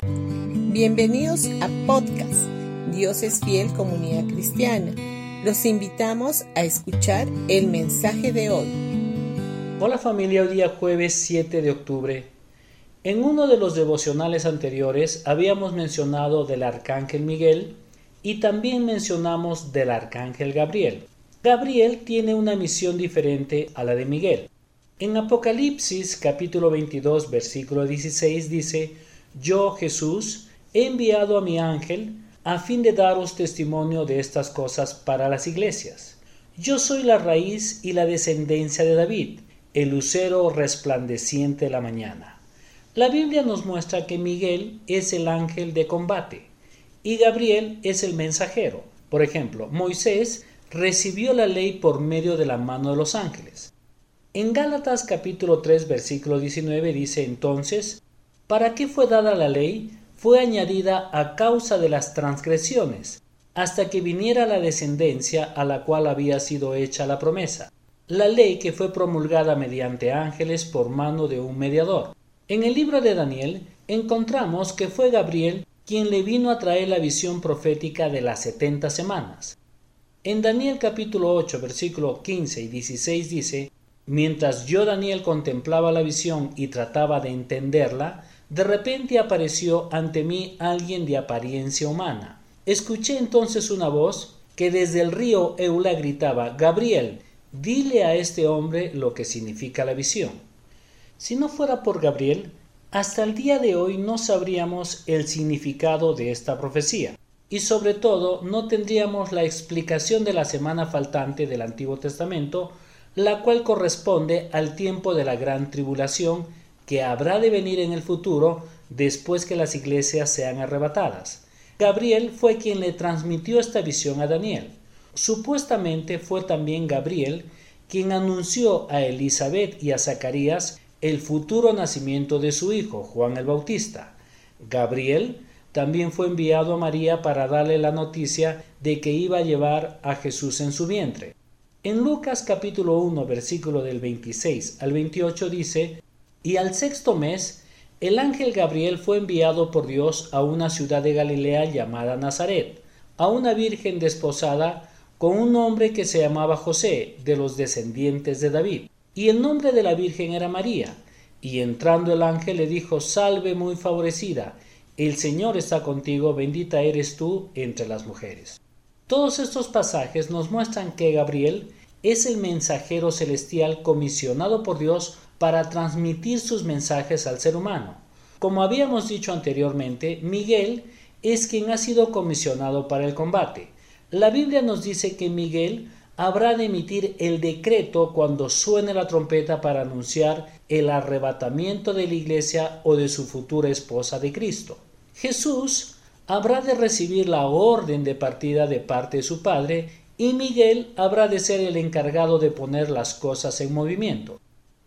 Bienvenidos a podcast Dios es fiel comunidad cristiana. Los invitamos a escuchar el mensaje de hoy. Hola familia, hoy día jueves 7 de octubre. En uno de los devocionales anteriores habíamos mencionado del arcángel Miguel y también mencionamos del arcángel Gabriel. Gabriel tiene una misión diferente a la de Miguel. En Apocalipsis capítulo 22 versículo 16 dice, Yo Jesús he enviado a mi ángel a fin de daros testimonio de estas cosas para las iglesias. Yo soy la raíz y la descendencia de David, el lucero resplandeciente de la mañana. La Biblia nos muestra que Miguel es el ángel de combate y Gabriel es el mensajero. Por ejemplo, Moisés recibió la ley por medio de la mano de los ángeles. En Gálatas capítulo 3 versículo 19 dice entonces, ¿para qué fue dada la ley? fue añadida a causa de las transgresiones, hasta que viniera la descendencia a la cual había sido hecha la promesa, la ley que fue promulgada mediante ángeles por mano de un mediador. En el libro de Daniel encontramos que fue Gabriel quien le vino a traer la visión profética de las setenta semanas. En Daniel capítulo 8 versículo 15 y 16 dice, Mientras yo Daniel contemplaba la visión y trataba de entenderla, de repente apareció ante mí alguien de apariencia humana. Escuché entonces una voz que desde el río Eula gritaba Gabriel, dile a este hombre lo que significa la visión. Si no fuera por Gabriel, hasta el día de hoy no sabríamos el significado de esta profecía, y sobre todo no tendríamos la explicación de la semana faltante del Antiguo Testamento, la cual corresponde al tiempo de la gran tribulación que habrá de venir en el futuro después que las iglesias sean arrebatadas. Gabriel fue quien le transmitió esta visión a Daniel. Supuestamente fue también Gabriel quien anunció a Elizabeth y a Zacarías el futuro nacimiento de su hijo, Juan el Bautista. Gabriel también fue enviado a María para darle la noticia de que iba a llevar a Jesús en su vientre. En Lucas capítulo 1 versículo del 26 al 28 dice, y al sexto mes, el ángel Gabriel fue enviado por Dios a una ciudad de Galilea llamada Nazaret, a una virgen desposada con un hombre que se llamaba José, de los descendientes de David. Y el nombre de la virgen era María. Y entrando el ángel le dijo, Salve muy favorecida, el Señor está contigo, bendita eres tú entre las mujeres. Todos estos pasajes nos muestran que Gabriel es el mensajero celestial comisionado por Dios para transmitir sus mensajes al ser humano. Como habíamos dicho anteriormente, Miguel es quien ha sido comisionado para el combate. La Biblia nos dice que Miguel habrá de emitir el decreto cuando suene la trompeta para anunciar el arrebatamiento de la iglesia o de su futura esposa de Cristo. Jesús habrá de recibir la orden de partida de parte de su Padre y Miguel habrá de ser el encargado de poner las cosas en movimiento.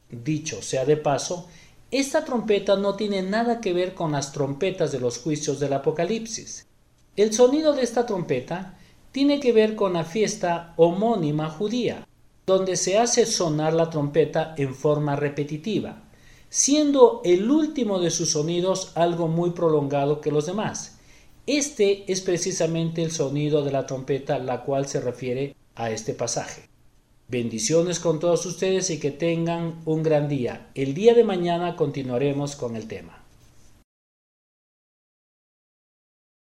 Dicho sea de paso, esta trompeta no tiene nada que ver con las trompetas de los juicios del Apocalipsis. El sonido de esta trompeta tiene que ver con la fiesta homónima judía, donde se hace sonar la trompeta en forma repetitiva, siendo el último de sus sonidos algo muy prolongado que los demás. Este es precisamente el sonido de la trompeta la cual se refiere a este pasaje. Bendiciones con todos ustedes y que tengan un gran día. El día de mañana continuaremos con el tema.